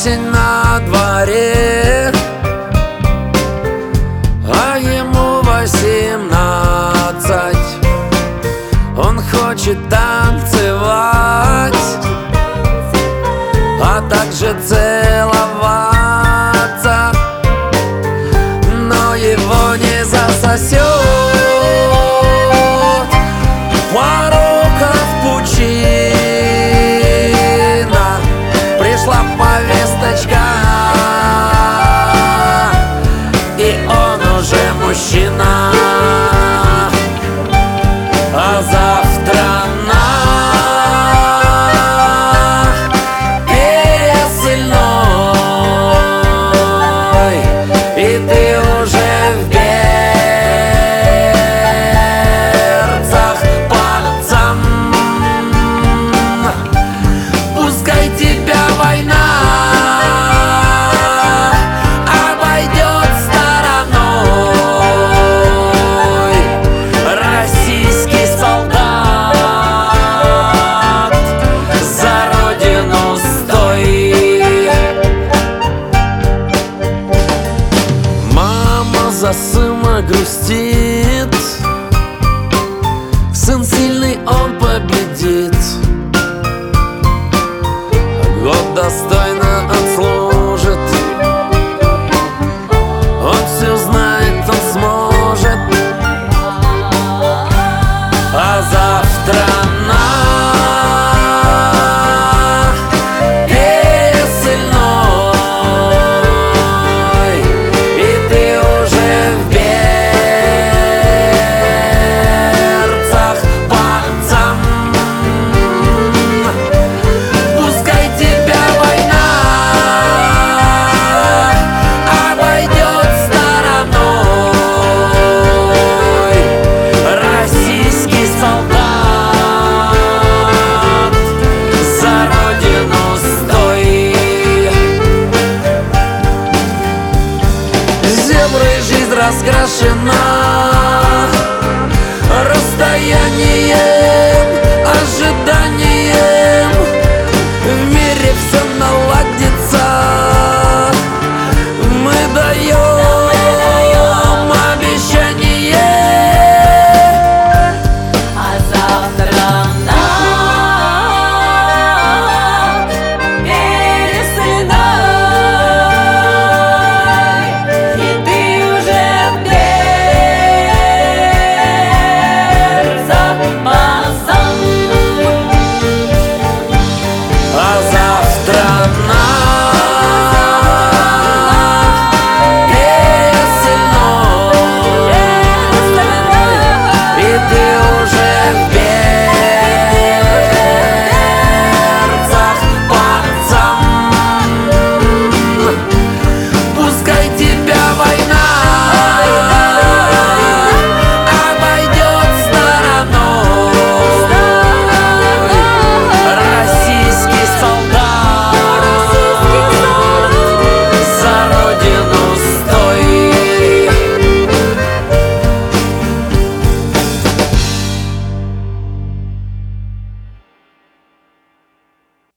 Осень на дворе. А ему восемнадцать. Он хочет танцевать А также целоваться. Но его не засосет Your. За сына грустит. Сын сильный, он победит. Год достойный разгражена